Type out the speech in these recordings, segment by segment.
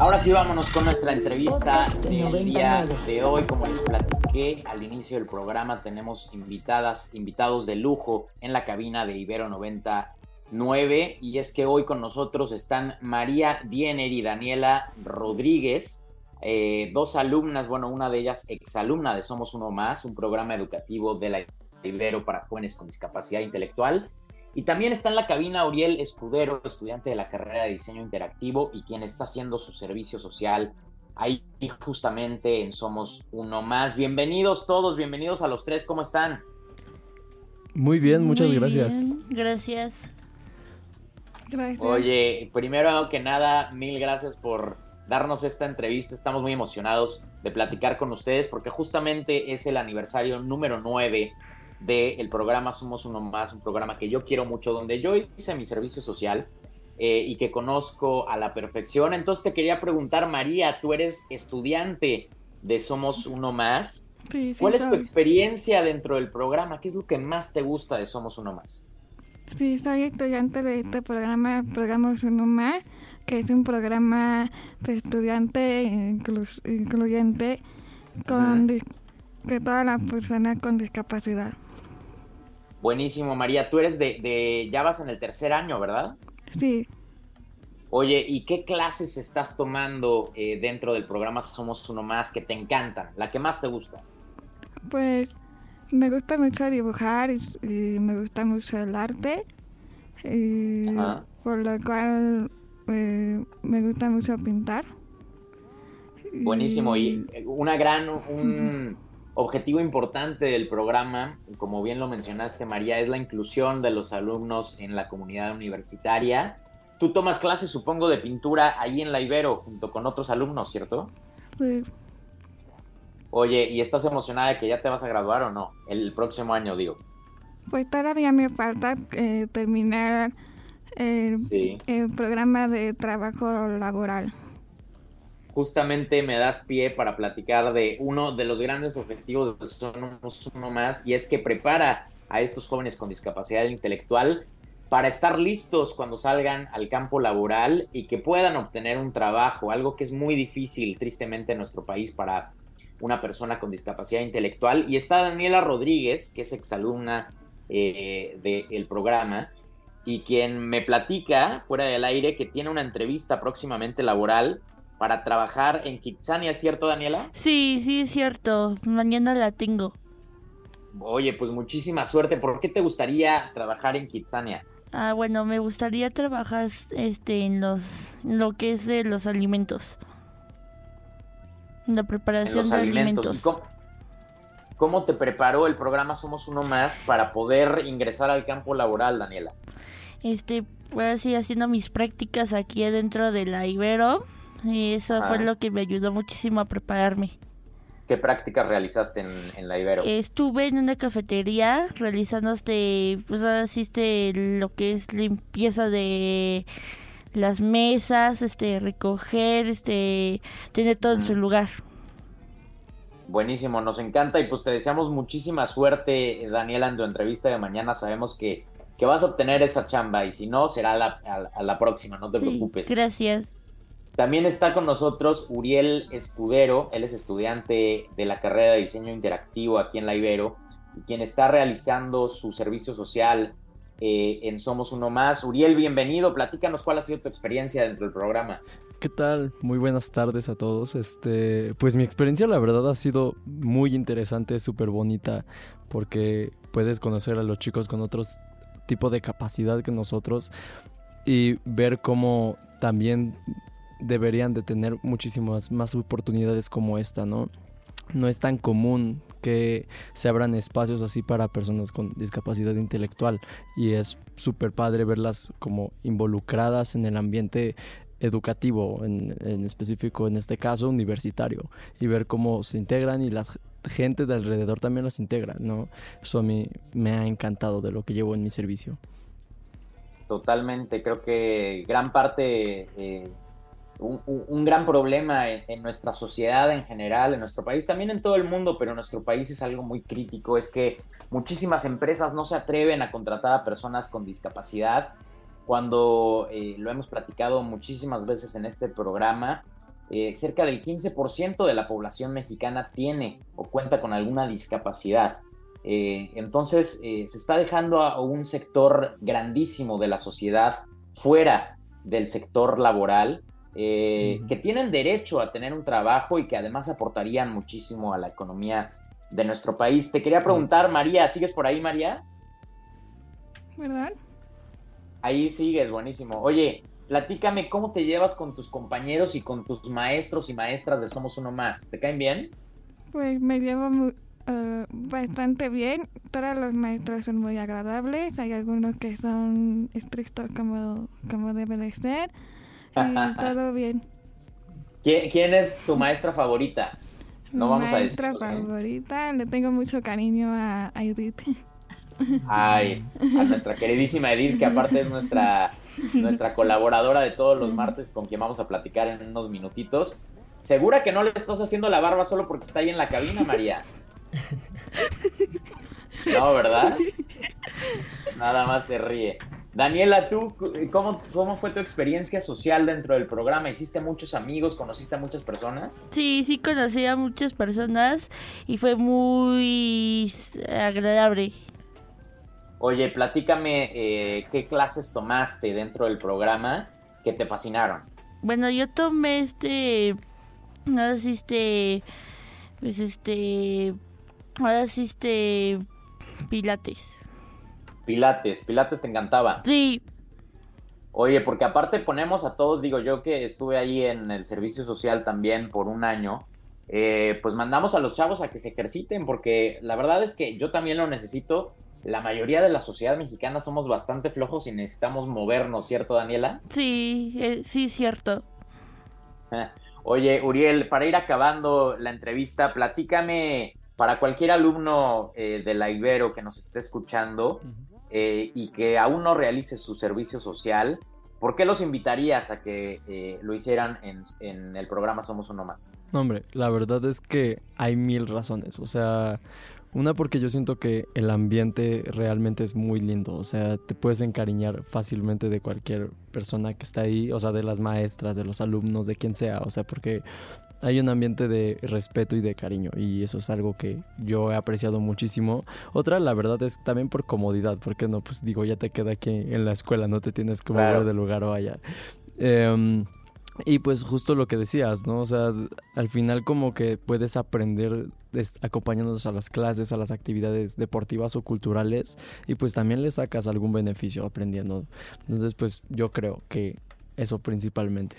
Ahora sí, vámonos con nuestra entrevista del día de hoy. Como les platiqué al inicio del programa, tenemos invitadas, invitados de lujo en la cabina de Ibero 99. Y es que hoy con nosotros están María Diener y Daniela Rodríguez, eh, dos alumnas, bueno, una de ellas exalumna de Somos Uno Más, un programa educativo de la Ibero para jóvenes con discapacidad intelectual. Y también está en la cabina Uriel Escudero, estudiante de la carrera de diseño interactivo y quien está haciendo su servicio social ahí justamente en Somos Uno Más. Bienvenidos todos, bienvenidos a los tres, ¿cómo están? Muy bien, muchas Muy gracias. bien, gracias. Gracias. Oye, primero que nada, mil gracias por darnos esta entrevista. Estamos muy emocionados de platicar con ustedes porque justamente es el aniversario número 9 del programa Somos Uno Más, un programa que yo quiero mucho, donde yo hice mi servicio social eh, y que conozco a la perfección. Entonces te quería preguntar, María, tú eres estudiante de Somos Uno Más. Sí, sí, ¿Cuál es tu experiencia dentro del programa? ¿Qué es lo que más te gusta de Somos Uno Más? Sí, soy estudiante de este programa, programa Uno Más, que es un programa de estudiante incluyente con dis- de todas las personas con discapacidad. Buenísimo, María. Tú eres de, de, ya vas en el tercer año, ¿verdad? Sí, Oye, ¿y qué clases estás tomando eh, dentro del programa Somos Uno Más que te encantan? La que más te gusta. pues me gusta mucho dibujar y, me gusta mucho el arte, y Ajá. por lo cual eh, me gusta mucho pintar. Buenísimo. Y una gran, un objetivo importante del programa, como bien lo mencionaste, María, es la inclusión de los alumnos en la comunidad universitaria. Tú tomas clases, supongo, de pintura ahí en la Ibero, junto con otros alumnos, ¿cierto? Sí, Oye, ¿y estás emocionada de que ya te vas a graduar o no? El próximo año, digo. Pues todavía me falta eh, terminar el, Sí. el programa de trabajo laboral. Justamente me das pie para platicar de uno de los grandes objetivos de Somos Uno Más y es que prepara a estos jóvenes con discapacidad intelectual para estar listos cuando salgan al campo laboral y que puedan obtener un trabajo, algo que es muy difícil tristemente en nuestro país para una persona con discapacidad intelectual. Y está Daniela Rodríguez, que es exalumna eh, del programa y quien me platica fuera del aire que tiene una entrevista próximamente laboral para trabajar en Kitsania, ¿cierto, Daniela? Sí, sí, es cierto. Mañana la tengo. Oye, pues muchísima suerte. ¿Por qué te gustaría trabajar en Kitsania? Ah, bueno, me gustaría trabajar este en los en lo que es de los alimentos. En la preparación los de alimentos. alimentos. ¿Y cómo, cómo te preparó el programa Somos Uno Más para poder ingresar al campo laboral, Daniela? Este, pues así haciendo mis prácticas aquí adentro de la Ibero. Y eso fue Ah. lo que me ayudó muchísimo a prepararme. ¿Qué prácticas realizaste en, en la Ibero? Estuve en una cafetería realizando este, pues así este, lo que es limpieza de las mesas, este, recoger, este, tener todo en su lugar. Buenísimo, nos encanta y pues te deseamos muchísima suerte, Daniela, en tu entrevista de mañana. Sabemos que, que vas a obtener esa chamba y si no, será a la, a- a la próxima, no te Sí, preocupes. gracias. También está con nosotros Uriel Escudero, él es estudiante de la carrera de diseño interactivo aquí en la Ibero, quien está realizando su servicio social eh, en Somos Uno Más. Uriel, bienvenido, platícanos cuál ha sido tu experiencia dentro del programa. ¿Qué tal? Muy buenas tardes a todos. Este, pues mi experiencia la verdad ha sido muy interesante, súper bonita, porque puedes conocer a los chicos con otros tipo de capacidad que nosotros y ver cómo también deberían de tener muchísimas más oportunidades como esta, ¿no? No es tan común que se abran espacios así para personas con discapacidad intelectual y es súper padre verlas como involucradas en el ambiente educativo, en, específico en este caso universitario, y ver cómo se integran y la gente de alrededor también las integra, ¿no? Eso a mí me ha encantado de lo que llevo en mi servicio. Totalmente, creo que gran parte, eh, un, gran problema en, en nuestra sociedad en general, en nuestro país, también en todo el mundo, pero en nuestro país es algo muy crítico, es que muchísimas empresas no se atreven a contratar a personas con discapacidad cuando eh, lo hemos platicado muchísimas veces en este programa. eh, cerca del 15% de la población mexicana tiene o cuenta con alguna discapacidad. Eh, entonces se está dejando a un sector grandísimo de la sociedad fuera del sector laboral, que tienen derecho a tener un trabajo y que además aportarían muchísimo a la economía de nuestro país. Te quería preguntar, María, ¿sigues por ahí, María? ¿Verdad? Ahí sigues, buenísimo. Oye, platícame cómo te llevas con tus compañeros y con tus maestros y maestras de Somos Uno Más. ¿Te caen bien? Pues me llevo eh, bastante bien. Todos los maestros son muy agradables. Hay algunos que son estrictos como, como debe de ser. Y todo bien. ¿Quién, es tu maestra favorita? No vamos a decir. Maestra favorita, le tengo mucho cariño a, a Edith. Ay, a nuestra queridísima Edith, que aparte es nuestra, nuestra colaboradora de todos los martes con quien vamos a platicar en unos minutitos. ¿Segura que no le estás haciendo la barba solo porque está ahí en la cabina, María? No, ¿verdad? Nada más se ríe. Daniela, ¿tú cómo, cómo fue tu experiencia social dentro del programa? ¿Hiciste muchos amigos? ¿Conociste a muchas personas? Sí, sí conocí a muchas personas y fue muy agradable. Oye, platícame eh, qué clases tomaste dentro del programa que te fascinaron. Bueno, yo tomé este, ahora sí este, pues este, ahora sí este, pilates. Pilates, pilates te encantaba. Sí. Oye, porque aparte ponemos a todos, digo yo que estuve ahí en el servicio social también por un año, eh, pues mandamos a los chavos a que se ejerciten, porque la verdad es que yo también lo necesito la mayoría de la sociedad mexicana somos bastante flojos y necesitamos movernos, ¿cierto, Daniela? Sí, eh, sí, cierto. Oye, Uriel, para ir acabando la entrevista, platícame para cualquier alumno eh, de la Ibero que nos esté escuchando eh, y que aún no realice su servicio social, ¿por qué los invitarías a que lo hicieran en el programa Somos Uno Más? No, hombre, la verdad es que hay mil razones. O sea, una porque yo siento que el ambiente realmente es muy lindo, o sea, te puedes encariñar fácilmente de cualquier persona que está ahí, o sea, de las maestras, de los alumnos, de quien sea, o sea, porque hay un ambiente de respeto y de cariño y eso es algo que yo he apreciado muchísimo. Otra, la verdad, es también por comodidad, porque no, pues digo, ya te queda aquí en la escuela, no te tienes que mover de lugar o allá. Em, y pues justo lo que decías, ¿no? O sea, al final como que puedes aprender acompañándonos a las clases, a las actividades deportivas o culturales y pues también le sacas algún beneficio aprendiendo. Entonces pues yo creo que eso principalmente.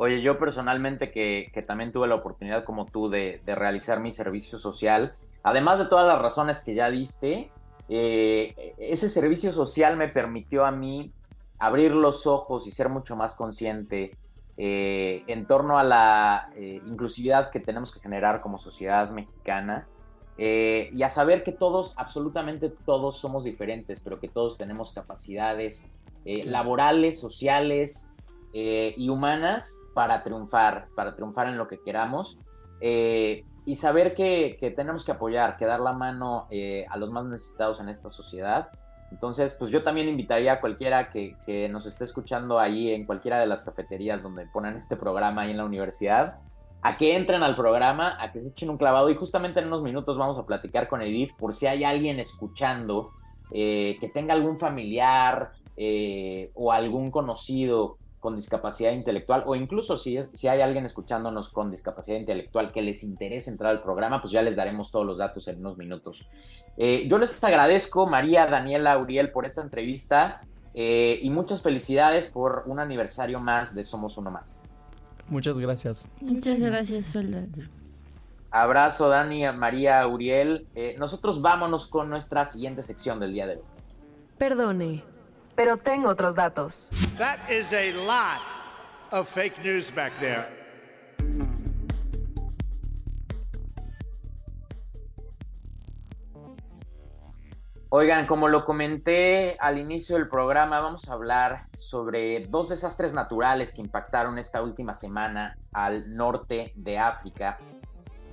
Oye, yo personalmente que, también tuve la oportunidad como tú de, realizar mi servicio social, además de todas las razones que ya diste, eh, ese servicio social me permitió a mí abrir los ojos y ser mucho más consciente eh, en torno a la eh, inclusividad que tenemos que generar como sociedad mexicana eh, y a saber que todos, absolutamente todos somos diferentes, pero que todos tenemos capacidades laborales, sociales y humanas para triunfar, para triunfar en lo que queramos. y saber que, que, tenemos que apoyar, que dar la mano a los más necesitados en esta sociedad entonces, pues yo también invitaría a cualquiera que, nos esté escuchando ahí en cualquiera de las cafeterías donde ponen este programa ahí en la universidad, a que entren al programa, a que se echen un clavado y justamente en unos minutos vamos a platicar con Edith por si hay alguien escuchando eh, que tenga algún familiar eh, o algún conocido con discapacidad intelectual o incluso si, si hay alguien escuchándonos con discapacidad intelectual que les interese entrar al programa, pues ya les daremos todos los datos en unos minutos. Eh, yo les agradezco, María, Daniela, Uriel, por esta entrevista eh, y muchas felicidades por un aniversario más de Somos Uno Más. Muchas gracias. Muchas gracias, Sola. Abrazo, Dani, María, Uriel. Eh, nosotros vámonos con nuestra siguiente sección del día de hoy. Perdone, pero tengo otros datos. That is a lot of fake news back there. Oigan, como lo comenté al inicio del programa, vamos a hablar sobre dos desastres naturales que impactaron esta última semana al norte de África.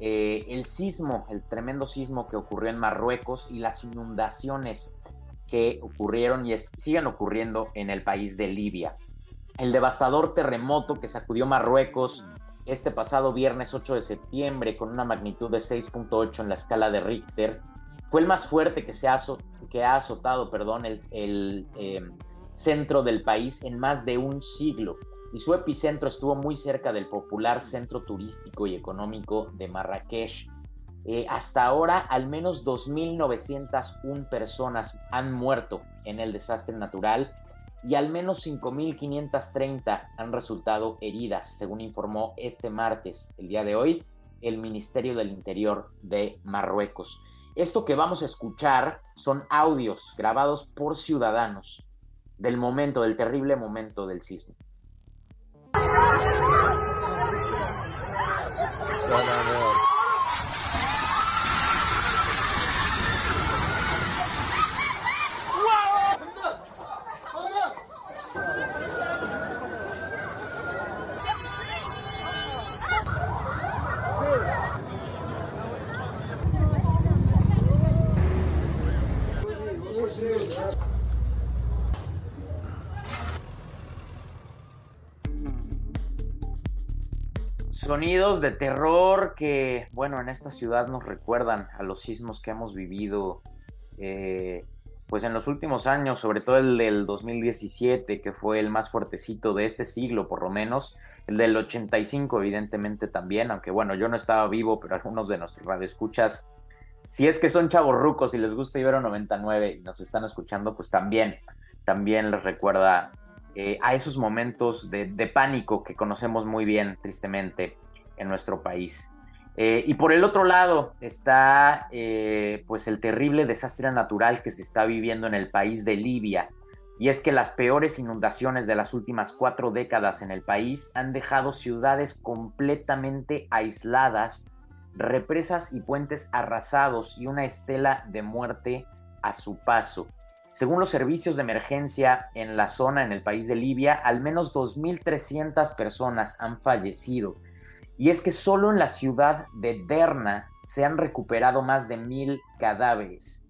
Eh, el sismo, el tremendo sismo que ocurrió en Marruecos y las inundaciones que ocurrieron y siguen ocurriendo en el país de Libia. el devastador terremoto que sacudió Marruecos este pasado viernes 8 de septiembre con una magnitud de 6.8 en la escala de Richter fue el más fuerte que, se ha, que ha azotado perdón, el, em, centro del país en más de un siglo y su epicentro estuvo muy cerca del popular centro turístico y económico de Marrakech. Eh, hasta ahora, al menos 2.901 personas han muerto en el desastre natural y al menos 5.530 han resultado heridas, según informó este martes, el día de hoy, el Ministerio del Interior de Marruecos. Esto que vamos a escuchar son audios grabados por ciudadanos del momento, del terrible momento del sismo. Sonidos de terror que, bueno, en esta ciudad nos recuerdan a los sismos que hemos vivido, eh, pues en los últimos años, sobre todo el del 2017, que fue el más fuertecito de este siglo, por lo menos, el del 85, evidentemente también, aunque bueno, yo no estaba vivo, pero algunos de nuestros radioescuchas, si es que son chavos rucos y les gusta Ibero 99 y nos están escuchando, pues también, también les recuerda eh, a esos momentos de, pánico que conocemos muy bien, tristemente, en nuestro país. Eh, y por el otro lado está eh, pues el terrible desastre natural que se está viviendo en el país de Libia. Y es que las peores inundaciones de las últimas cuatro décadas en el país han dejado ciudades completamente aisladas, represas y puentes arrasados y una estela de muerte a su paso. Según los servicios de emergencia en la zona, en el país de Libia, al menos 2.300 personas han fallecido. Y es que solo en la ciudad de Derna se han recuperado más de mil cadáveres.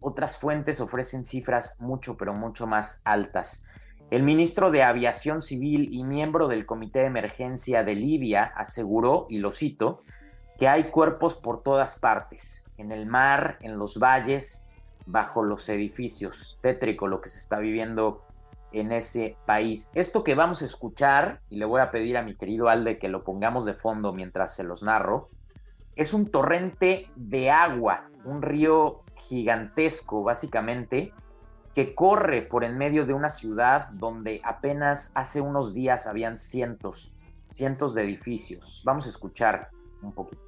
Otras fuentes ofrecen cifras mucho, pero mucho más altas. El ministro de Aviación Civil y miembro del Comité de Emergencia de Libia aseguró, y lo cito, que hay cuerpos por todas partes, en el mar, en los valles, bajo los edificios. Tétrico lo que se está viviendo en ese país. Esto que vamos a escuchar, y le voy a pedir a mi querido Alde que lo pongamos de fondo mientras se los narro, es un torrente de agua, un río gigantesco básicamente, que corre por en medio de una ciudad donde apenas hace unos días habían cientos, cientos de edificios. Vamos a escuchar un poquito.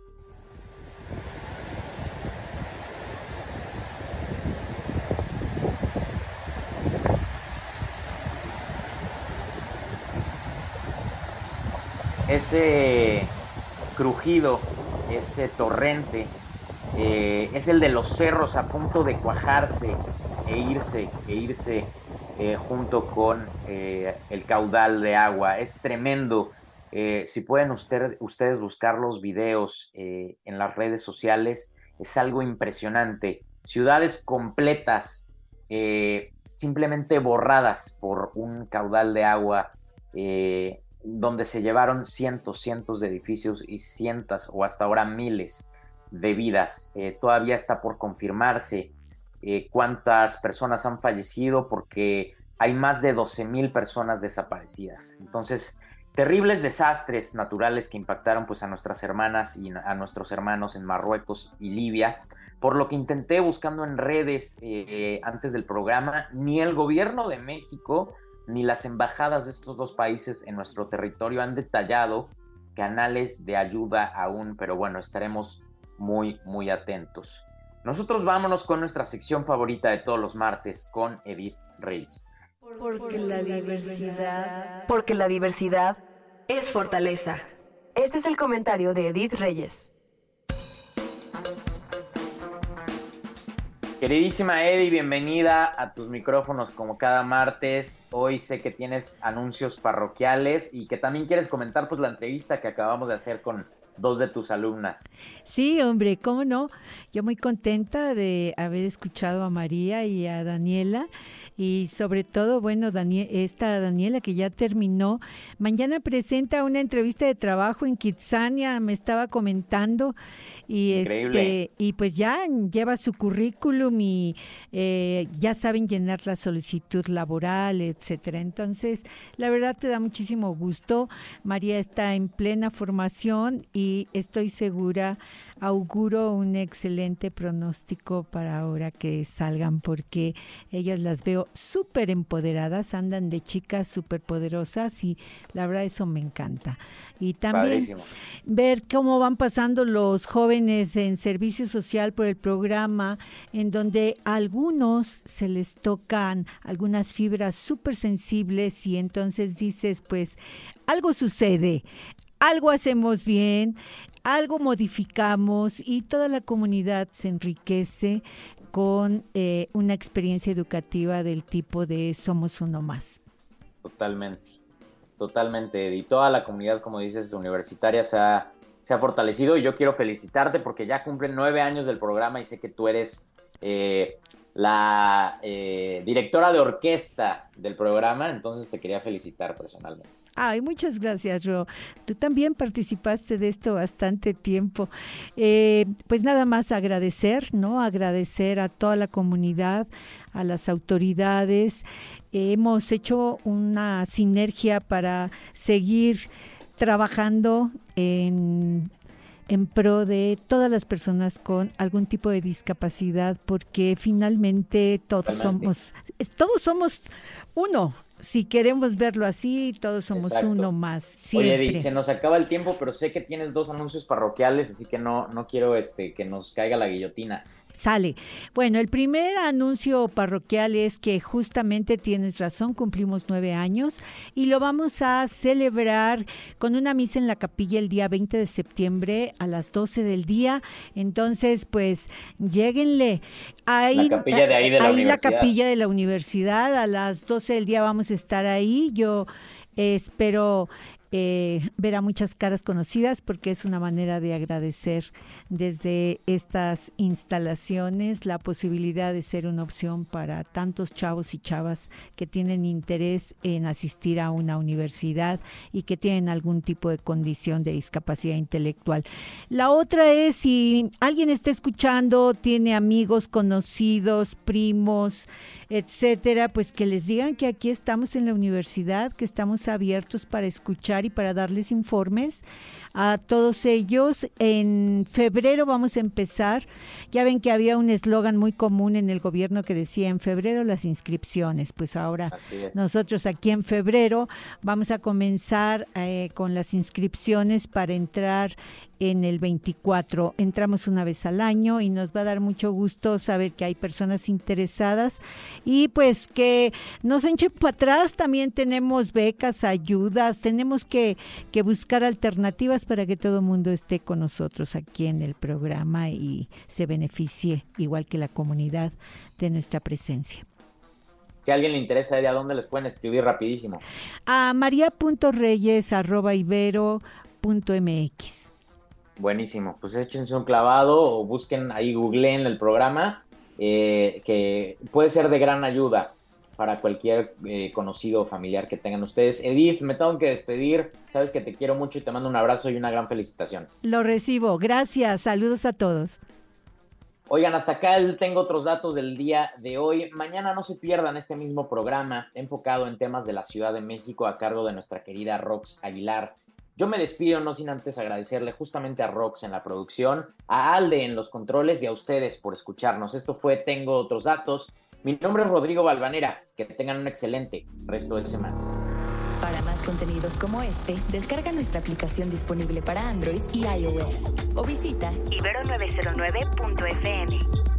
Ese crujido, ese torrente, eh, es el de los cerros a punto de cuajarse e irse, e irse eh, junto con eh, el caudal de agua. Es tremendo. si pueden ustedes buscar los videos en las redes sociales, es algo impresionante. Ciudades completas, simplemente borradas por un caudal de agua donde se llevaron cientos, cientos de edificios y cientos o hasta ahora miles de vidas. Eh, todavía está por confirmarse eh, cuántas personas han fallecido porque hay más de 12 mil personas desaparecidas. Entonces, terribles desastres naturales que impactaron pues a nuestras hermanas y a nuestros hermanos en Marruecos y Libia. Por lo que intenté buscando en redes eh, antes del programa, ni el gobierno de México ni las embajadas de estos dos países en nuestro territorio han detallado canales de ayuda aún, pero bueno, estaremos muy, muy atentos. Nosotros vámonos con nuestra sección favorita de todos los martes con Edith Reyes. Porque la diversidad. Porque la diversidad es fortaleza. Este es el comentario de Edith Reyes. Queridísima Eddie, bienvenida a tus micrófonos como cada martes. Hoy sé que tienes anuncios parroquiales y que también quieres comentar pues la entrevista que acabamos de hacer con dos de tus alumnas. Sí, hombre, cómo no. Yo muy contenta de haber escuchado a María y a Daniela y sobre todo, bueno, Daniel, esta Daniela que ya terminó, mañana presenta una entrevista de trabajo en Kitsania, me estaba comentando y este y pues ya lleva su currículum y eh, ya saben llenar la solicitud laboral, etcétera. Entonces, la verdad te da muchísimo gusto. María está en plena formación y estoy segura auguro un excelente pronóstico para ahora que salgan porque ellas las veo súper empoderadas, andan de chicas súper poderosas y la verdad eso me encanta. Y también ver cómo van pasando los jóvenes en servicio social por el programa, en donde a algunos se les tocan algunas fibras súper sensibles y entonces dices, pues algo sucede, algo hacemos bien, algo modificamos y toda la comunidad se enriquece con eh, una experiencia educativa del tipo de Somos Uno Más. Totalmente, totalmente. Y toda la comunidad, como dices, universitaria se ha, se ha fortalecido y yo quiero felicitarte porque ya cumplen nueve años del programa y sé que tú eres eh, la eh, directora de orquesta del programa, entonces te quería felicitar personalmente. Ay, muchas gracias, Ro. Tú también participaste de esto bastante tiempo. Eh, pues nada más agradecer, ¿no? Agradecer a toda la comunidad, a las autoridades. hemos hecho una sinergia para seguir trabajando en en pro de todas las personas con algún tipo de discapacidad porque finalmente todos somos todos somos uno si queremos verlo así, todos somos uno más. Siempre. Oye, se nos acaba el tiempo, pero sé que tienes dos anuncios parroquiales, así que no, no quiero este, que nos caiga la guillotina sale. Bueno, el primer anuncio parroquial es que justamente tienes razón, cumplimos nueve años y lo vamos a celebrar con una misa en la capilla el día 20 de septiembre a las 12 del día. Entonces, pues, lleguenle. Ahí, la capilla de ahí de la ahí la capilla de la universidad, a las 12 del día vamos a estar ahí. Yo espero eh, ver a muchas caras conocidas porque es una manera de agradecer desde estas instalaciones la posibilidad de ser una opción para tantos chavos y chavas que tienen interés en asistir a una universidad y que tienen algún tipo de condición de discapacidad intelectual. La otra es si alguien está escuchando, tiene amigos, conocidos, primos, etcétera, pues que les digan que aquí estamos en la universidad, que estamos abiertos para escuchar y para darles informes a todos ellos. En febrero vamos a empezar. Ya ven que había un eslogan muy común en el gobierno que decía en febrero las inscripciones. Pues ahora nosotros aquí en febrero vamos a comenzar eh, con las inscripciones para entrar en el 24. Entramos una vez al año y nos va a dar mucho gusto saber que hay personas interesadas y pues que nos echen para atrás. También tenemos becas, ayudas, tenemos que, que buscar alternativas para que todo el mundo esté con nosotros aquí en el programa y se beneficie, igual que la comunidad, de nuestra presencia. Si a alguien le interesa, ¿a dónde les pueden escribir rapidísimo? A maria.reyes.ibero.mx. Buenísimo, pues échense un clavado o busquen ahí, googleen el programa, eh, que puede ser de gran ayuda para cualquier eh, conocido o familiar que tengan ustedes. Edith, me tengo que despedir, sabes que te quiero mucho y te mando un abrazo y una gran felicitación. Lo recibo, gracias, saludos a todos. Oigan, hasta acá tengo otros datos del día de hoy. Mañana no se pierdan este mismo programa enfocado en temas de la Ciudad de México a cargo de nuestra querida Rox Aguilar. Yo me despido no sin antes agradecerle justamente a Rox en la producción, a Alde en los controles y a ustedes por escucharnos. Esto fue Tengo otros datos. Mi nombre es Rodrigo Balvanera. Que tengan un excelente resto de semana. Para más contenidos como este, descarga nuestra aplicación disponible para Android y iOS o visita ibero909.fm.